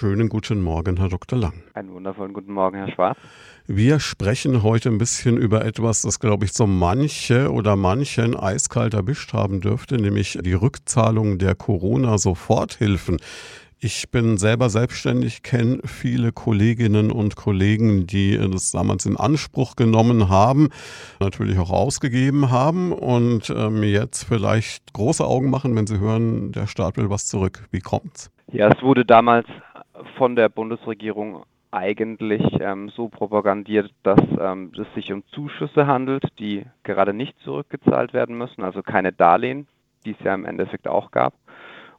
schönen guten Morgen, Herr Dr. Lang. Einen wundervollen guten Morgen, Herr Schwarz. Wir sprechen heute ein bisschen über etwas, das, glaube ich, so manche oder manchen eiskalt erwischt haben dürfte, nämlich die Rückzahlung der Corona-Soforthilfen. Ich bin selber selbstständig, kenne viele Kolleginnen und Kollegen, die das damals in Anspruch genommen haben, natürlich auch ausgegeben haben und ähm, jetzt vielleicht große Augen machen, wenn sie hören, der Staat will was zurück. Wie kommt's? Ja, es wurde damals von der Bundesregierung eigentlich ähm, so propagandiert, dass ähm, es sich um Zuschüsse handelt, die gerade nicht zurückgezahlt werden müssen, also keine Darlehen, die es ja im Endeffekt auch gab.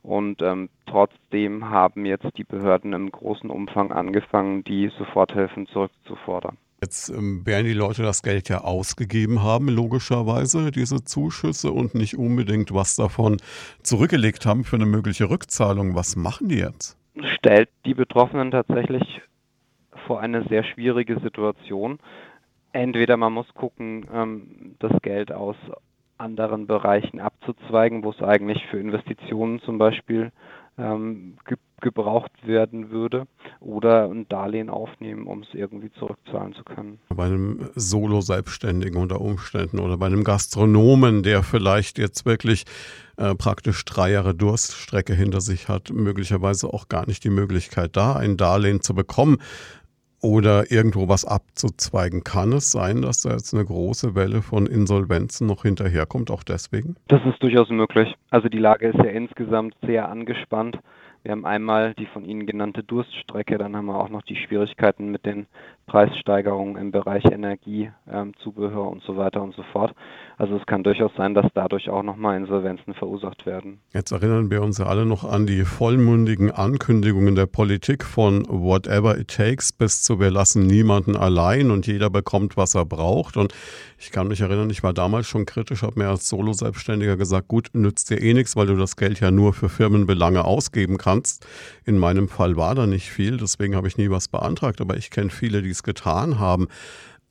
Und ähm, trotzdem haben jetzt die Behörden im großen Umfang angefangen, die Soforthilfen zurückzufordern. Jetzt ähm, werden die Leute das Geld ja ausgegeben haben, logischerweise, diese Zuschüsse und nicht unbedingt was davon zurückgelegt haben für eine mögliche Rückzahlung. Was machen die jetzt? Stellt die Betroffenen tatsächlich vor eine sehr schwierige Situation. Entweder man muss gucken, ähm, das Geld aus anderen Bereichen abzuzweigen, wo es eigentlich für Investitionen zum Beispiel ähm, ge gebraucht werden würde, oder ein Darlehen aufnehmen, um es irgendwie zurückzahlen zu können. Bei einem Solo-Selbstständigen unter Umständen oder bei einem Gastronomen, der vielleicht jetzt wirklich äh, praktisch drei Jahre Durststrecke hinter sich hat, möglicherweise auch gar nicht die Möglichkeit da, ein Darlehen zu bekommen oder irgendwo was abzuzweigen. Kann es sein, dass da jetzt eine große Welle von Insolvenzen noch hinterherkommt, auch deswegen? Das ist durchaus möglich. Also die Lage ist ja insgesamt sehr angespannt. Wir haben einmal die von Ihnen genannte Durststrecke, dann haben wir auch noch die Schwierigkeiten mit den Preissteigerungen im Bereich Energie, ähm, Zubehör und so weiter und so fort. Also es kann durchaus sein, dass dadurch auch nochmal Insolvenzen verursacht werden. Jetzt erinnern wir uns ja alle noch an die vollmundigen Ankündigungen der Politik von Whatever it takes bis zu wir lassen niemanden allein und jeder bekommt, was er braucht. Und ich kann mich erinnern, ich war damals schon kritisch, habe mir als Solo-Selbstständiger gesagt, gut, nützt dir eh nichts, weil du das Geld ja nur für Firmenbelange ausgeben kannst. In meinem Fall war da nicht viel, deswegen habe ich nie was beantragt, aber ich kenne viele, die es getan haben.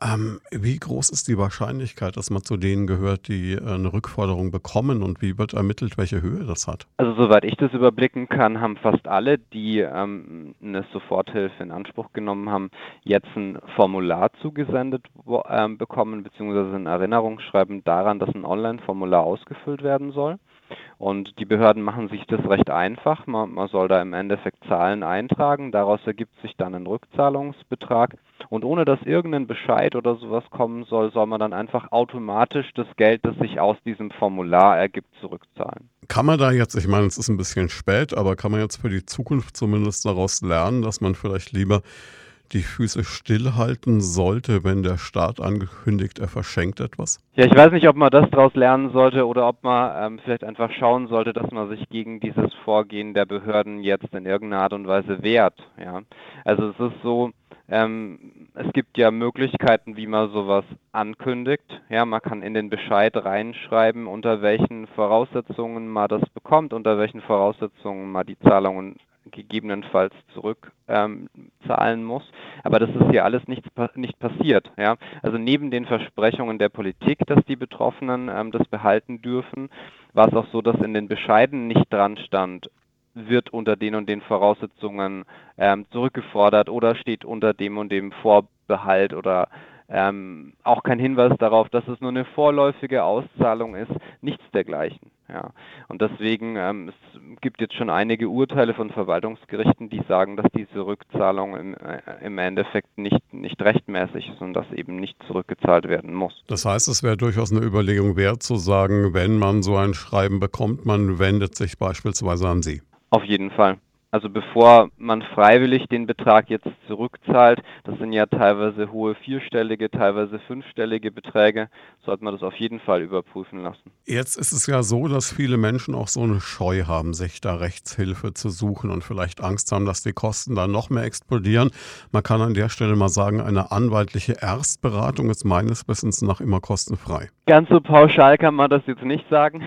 Ähm, wie groß ist die Wahrscheinlichkeit, dass man zu denen gehört, die äh, eine Rückforderung bekommen und wie wird ermittelt, welche Höhe das hat? Also soweit ich das überblicken kann, haben fast alle, die ähm, eine Soforthilfe in Anspruch genommen haben, jetzt ein Formular zugesendet ähm, bekommen, beziehungsweise ein Erinnerungsschreiben daran, dass ein Online-Formular ausgefüllt werden soll. Und die Behörden machen sich das recht einfach. Man, man, soll da im Endeffekt Zahlen eintragen. Daraus ergibt sich dann ein Rückzahlungsbetrag. Und ohne dass irgendein Bescheid oder sowas kommen soll, soll man dann einfach automatisch das Geld, das sich aus diesem Formular ergibt, zurückzahlen. Kann man da jetzt, ich meine, es ist ein bisschen spät, aber kann man jetzt für die Zukunft zumindest daraus lernen, dass man vielleicht lieber die Füße stillhalten sollte, wenn der Staat angekündigt, er verschenkt etwas? Ja, ich weiß nicht, ob man das daraus lernen sollte oder ob man ähm, vielleicht einfach schauen sollte, dass man sich gegen dieses Vorgehen der Behörden jetzt in irgendeiner Art und Weise wehrt. Ja, also es ist so, ähm, es gibt ja Möglichkeiten, wie man sowas ankündigt. Ja, man kann in den Bescheid reinschreiben, unter welchen Voraussetzungen man das bekommt, unter welchen Voraussetzungen man die Zahlungen gegebenenfalls zurückzahlen ähm, muss. Aber das ist hier alles nicht, nicht passiert. Ja? Also neben den Versprechungen der Politik, dass die Betroffenen ähm, das behalten dürfen, war es auch so, dass in den Bescheiden nicht dran stand, wird unter den und den Voraussetzungen ähm, zurückgefordert oder steht unter dem und dem Vorbehalt oder ähm, auch kein Hinweis darauf, dass es nur eine vorläufige Auszahlung ist, nichts dergleichen. Ja. Und deswegen, ähm, es gibt jetzt schon einige Urteile von Verwaltungsgerichten, die sagen, dass diese Rückzahlung im, äh, im Endeffekt nicht, nicht rechtmäßig ist und dass eben nicht zurückgezahlt werden muss. Das heißt, es wäre durchaus eine Überlegung wert zu sagen, wenn man so ein Schreiben bekommt, man wendet sich beispielsweise an Sie. Auf jeden Fall. Also bevor man freiwillig den Betrag jetzt zurückzahlt, das sind ja teilweise hohe vierstellige, teilweise fünfstellige Beträge, sollte man das auf jeden Fall überprüfen lassen. Jetzt ist es ja so, dass viele Menschen auch so eine Scheu haben, sich da Rechtshilfe zu suchen und vielleicht Angst haben, dass die Kosten dann noch mehr explodieren. Man kann an der Stelle mal sagen, eine anwaltliche Erstberatung ist meines Wissens nach immer kostenfrei. Ganz so pauschal kann man das jetzt nicht sagen,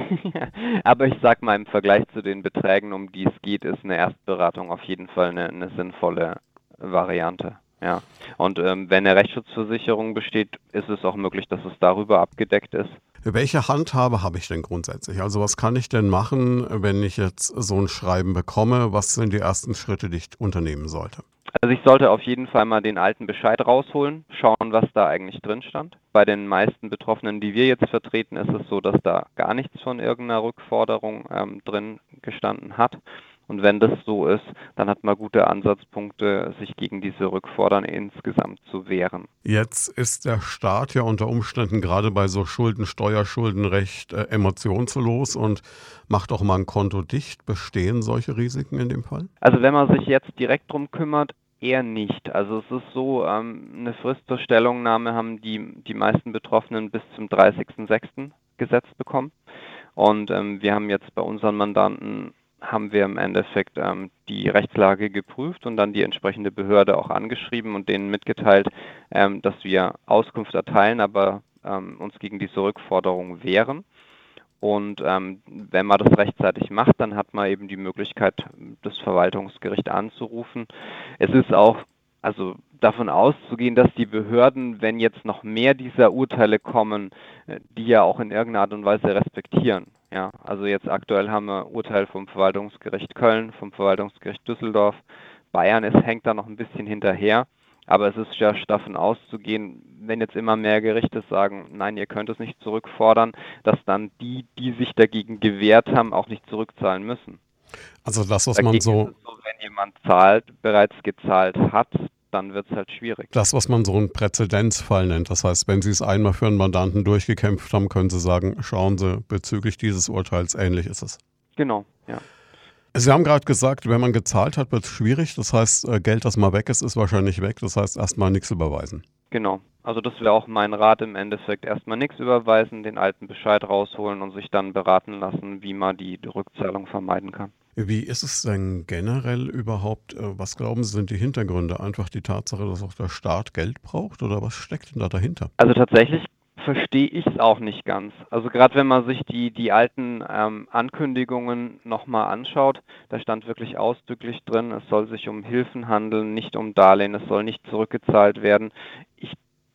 aber ich sage mal im Vergleich zu den Beträgen, um die es geht, ist eine Erstberatung Rechtsberatung auf jeden Fall eine, eine sinnvolle Variante. Ja. Und ähm, wenn eine Rechtsschutzversicherung besteht, ist es auch möglich, dass es darüber abgedeckt ist. Welche Handhabe habe ich denn grundsätzlich? Also was kann ich denn machen, wenn ich jetzt so ein Schreiben bekomme? Was sind die ersten Schritte, die ich unternehmen sollte? Also ich sollte auf jeden Fall mal den alten Bescheid rausholen, schauen, was da eigentlich drin stand. Bei den meisten Betroffenen, die wir jetzt vertreten, ist es so, dass da gar nichts von irgendeiner Rückforderung ähm, drin gestanden hat. Und wenn das so ist, dann hat man gute Ansatzpunkte, sich gegen diese Rückfordern insgesamt zu wehren. Jetzt ist der Staat ja unter Umständen gerade bei so Schulden, Steuerschulden recht äh, emotionslos und macht auch mal ein Konto dicht. Bestehen solche Risiken in dem Fall? Also wenn man sich jetzt direkt drum kümmert, eher nicht. Also es ist so, ähm, eine Frist zur Stellungnahme haben die, die meisten Betroffenen bis zum 30.06. gesetzt bekommen. Und ähm, wir haben jetzt bei unseren Mandanten haben wir im Endeffekt ähm, die Rechtslage geprüft und dann die entsprechende Behörde auch angeschrieben und denen mitgeteilt, ähm, dass wir Auskunft erteilen, aber ähm, uns gegen diese Rückforderung wehren. Und ähm, wenn man das rechtzeitig macht, dann hat man eben die Möglichkeit, das Verwaltungsgericht anzurufen. Es ist auch also davon auszugehen, dass die Behörden, wenn jetzt noch mehr dieser Urteile kommen, äh, die ja auch in irgendeiner Art und Weise respektieren. Ja, also jetzt aktuell haben wir Urteil vom Verwaltungsgericht Köln, vom Verwaltungsgericht Düsseldorf. Bayern es hängt da noch ein bisschen hinterher. Aber es ist ja davon auszugehen, wenn jetzt immer mehr Gerichte sagen, nein, ihr könnt es nicht zurückfordern, dass dann die, die sich dagegen gewehrt haben, auch nicht zurückzahlen müssen. Also das, was dagegen man so, so, wenn jemand zahlt, bereits gezahlt hat, dann wird es halt schwierig. Das, was man so einen Präzedenzfall nennt. Das heißt, wenn Sie es einmal für einen Mandanten durchgekämpft haben, können Sie sagen, schauen Sie, bezüglich dieses Urteils ähnlich ist es. Genau, ja. Sie haben gerade gesagt, wenn man gezahlt hat, wird es schwierig. Das heißt, äh, Geld, das mal weg ist, ist wahrscheinlich weg. Das heißt, erstmal nichts überweisen. Genau. Also das wäre auch mein Rat im Endeffekt. Erstmal nichts überweisen, den alten Bescheid rausholen und sich dann beraten lassen, wie man die Rückzahlung vermeiden kann. Wie ist es denn generell überhaupt? Äh, was glauben Sie sind die Hintergründe? Einfach die Tatsache, dass auch der Staat Geld braucht oder was steckt denn da dahinter? Also tatsächlich verstehe ich es auch nicht ganz. Also gerade wenn man sich die, die alten ähm, Ankündigungen nochmal anschaut, da stand wirklich ausdrücklich drin, es soll sich um Hilfen handeln, nicht um Darlehen, es soll nicht zurückgezahlt werden. Ich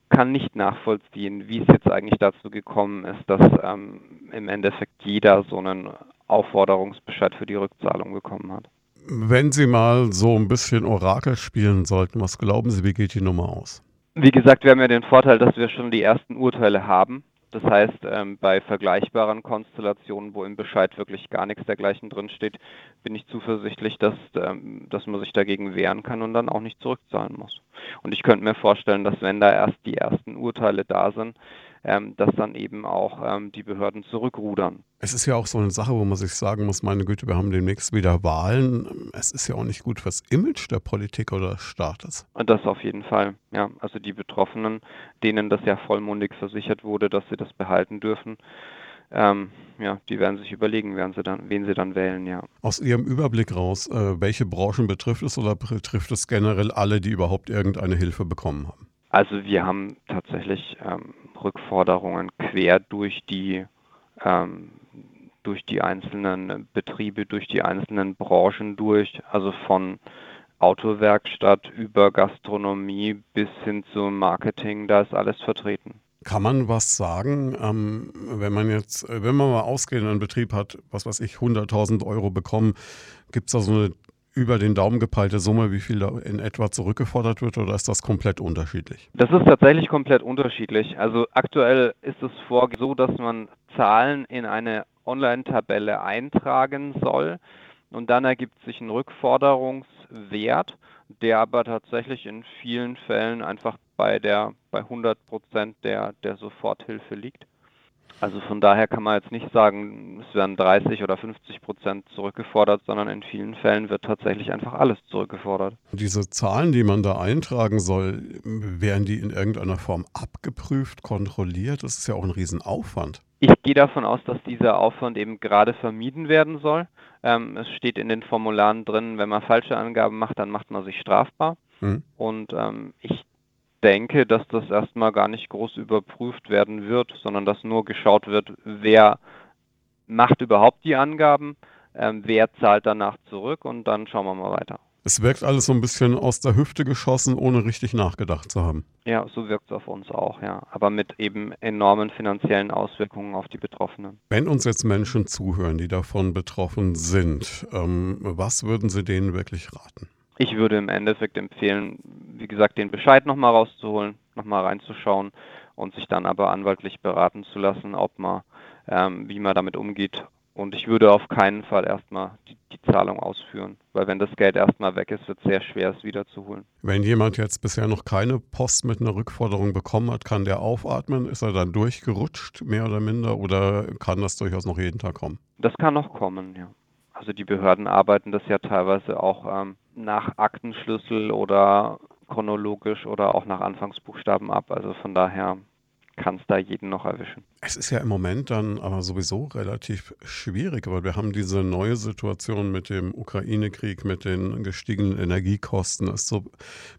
kann nicht nachvollziehen, wie es jetzt eigentlich dazu gekommen ist, dass ähm, im Endeffekt jeder so einen Aufforderungsbescheid für die Rückzahlung bekommen hat. Wenn Sie mal so ein bisschen Orakel spielen sollten, was glauben Sie, wie geht die Nummer aus? Wie gesagt, wir haben ja den Vorteil, dass wir schon die ersten Urteile haben. Das heißt, ähm, bei vergleichbaren Konstellationen, wo im Bescheid wirklich gar nichts dergleichen drinsteht, bin ich zuversichtlich, dass, ähm, dass man sich dagegen wehren kann und dann auch nicht zurückzahlen muss. Und ich könnte mir vorstellen, dass wenn da erst die ersten Urteile da sind, ähm, dass dann eben auch ähm, die Behörden zurückrudern. Es ist ja auch so eine Sache, wo man sich sagen muss, meine Güte, wir haben demnächst wieder Wahlen. Es ist ja auch nicht gut fürs Image der Politik oder des Staates. Und das auf jeden Fall, ja. Also die Betroffenen, denen das ja vollmundig versichert wurde, dass sie das behalten dürfen, ähm, ja, die werden sich überlegen, wen sie dann, wen sie dann wählen, ja. Aus Ihrem Überblick raus, äh, welche Branchen betrifft es oder betrifft es generell alle, die überhaupt irgendeine Hilfe bekommen haben? Also wir haben tatsächlich ähm, Rückforderungen quer durch die ähm, durch die einzelnen Betriebe, durch die einzelnen Branchen durch, also von Autowerkstatt über Gastronomie bis hin zum Marketing, da ist alles vertreten. Kann man was sagen, ähm, wenn man jetzt, wenn man mal ausgehend einen Betrieb hat, was weiß ich, 100.000 Euro bekommen, gibt es da so eine über den Daumen gepeilte Summe, wie viel da in etwa zurückgefordert wird oder ist das komplett unterschiedlich? Das ist tatsächlich komplett unterschiedlich. Also aktuell ist es vorgesehen so, dass man Zahlen in eine Online-Tabelle eintragen soll und dann ergibt sich ein Rückforderungswert, der aber tatsächlich in vielen Fällen einfach bei der bei 100 Prozent der der Soforthilfe liegt. Also von daher kann man jetzt nicht sagen, es werden 30 oder 50 Prozent zurückgefordert, sondern in vielen Fällen wird tatsächlich einfach alles zurückgefordert. Diese Zahlen, die man da eintragen soll, werden die in irgendeiner Form abgeprüft, kontrolliert? Das ist ja auch ein Riesenaufwand. Ich gehe davon aus, dass dieser Aufwand eben gerade vermieden werden soll. Ähm, es steht in den Formularen drin, wenn man falsche Angaben macht, dann macht man sich strafbar. Mhm. Und ähm, ich denke, dass das erstmal gar nicht groß überprüft werden wird, sondern dass nur geschaut wird, wer macht überhaupt die Angaben, ähm, wer zahlt danach zurück und dann schauen wir mal weiter. Es wirkt alles so ein bisschen aus der Hüfte geschossen, ohne richtig nachgedacht zu haben. Ja, so wirkt es auf uns auch, ja. Aber mit eben enormen finanziellen Auswirkungen auf die Betroffenen. Wenn uns jetzt Menschen zuhören, die davon betroffen sind, ähm, was würden Sie denen wirklich raten? Ich würde im Endeffekt empfehlen, wie gesagt, den Bescheid nochmal rauszuholen, nochmal reinzuschauen und sich dann aber anwaltlich beraten zu lassen, ob man, ähm, wie man damit umgeht. Und ich würde auf keinen Fall erstmal die, die Zahlung ausführen, weil wenn das Geld erstmal weg ist, wird es sehr schwer, es wiederzuholen. Wenn jemand jetzt bisher noch keine Post mit einer Rückforderung bekommen hat, kann der aufatmen? Ist er dann durchgerutscht, mehr oder minder, oder kann das durchaus noch jeden Tag kommen? Das kann noch kommen, ja. Also die Behörden arbeiten das ja teilweise auch ähm, nach Aktenschlüssel oder chronologisch oder auch nach Anfangsbuchstaben ab. Also von daher kann es da jeden noch erwischen. Es ist ja im Moment dann aber sowieso relativ schwierig, weil wir haben diese neue Situation mit dem Ukraine-Krieg, mit den gestiegenen Energiekosten, so,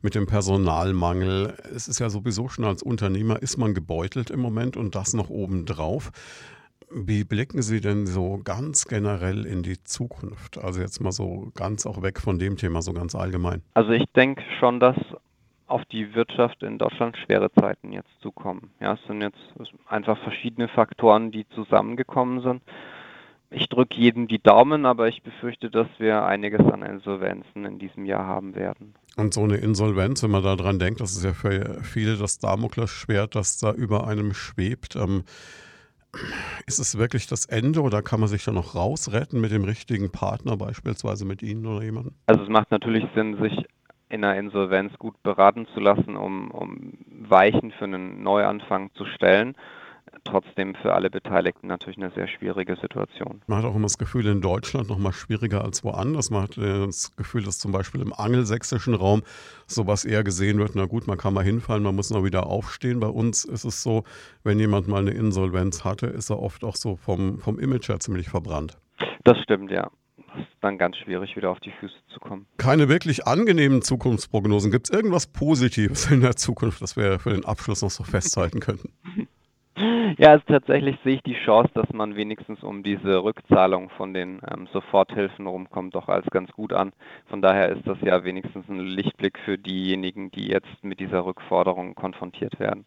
mit dem Personalmangel. Es ist ja sowieso schon als Unternehmer ist man gebeutelt im Moment und das noch obendrauf. Wie blicken Sie denn so ganz generell in die Zukunft? Also jetzt mal so ganz auch weg von dem Thema, so ganz allgemein. Also ich denke schon, dass auf die Wirtschaft in Deutschland schwere Zeiten jetzt zukommen. Ja, es sind jetzt einfach verschiedene Faktoren, die zusammengekommen sind. Ich drücke jedem die Daumen, aber ich befürchte, dass wir einiges an Insolvenzen in diesem Jahr haben werden. Und so eine Insolvenz, wenn man daran denkt, das ist ja für viele das Damoklesschwert, das da über einem schwebt. Ähm, ist es wirklich das Ende oder kann man sich da noch rausretten mit dem richtigen Partner, beispielsweise mit Ihnen oder jemandem? Also es macht natürlich Sinn, sich in einer Insolvenz gut beraten zu lassen, um, um Weichen für einen Neuanfang zu stellen trotzdem für alle Beteiligten natürlich eine sehr schwierige Situation. Man hat auch immer das Gefühl, in Deutschland noch mal schwieriger als woanders. Man hat das Gefühl, dass zum Beispiel im angelsächsischen Raum sowas eher gesehen wird, na gut, man kann mal hinfallen, man muss noch wieder aufstehen. Bei uns ist es so, wenn jemand mal eine Insolvenz hatte, ist er oft auch so vom, vom Image her ziemlich verbrannt. Das stimmt, ja. Ist dann ganz schwierig, wieder auf die Füße zu kommen. Keine wirklich angenehmen Zukunftsprognosen. Gibt es irgendwas Positives in der Zukunft, das wir für den Abschluss noch so festhalten könnten? Ja, also tatsächlich sehe ich die Chance, dass man wenigstens um diese Rückzahlung von den ähm, Soforthilfen rumkommt, doch als ganz gut an. Von daher ist das ja wenigstens ein Lichtblick für diejenigen, die jetzt mit dieser Rückforderung konfrontiert werden.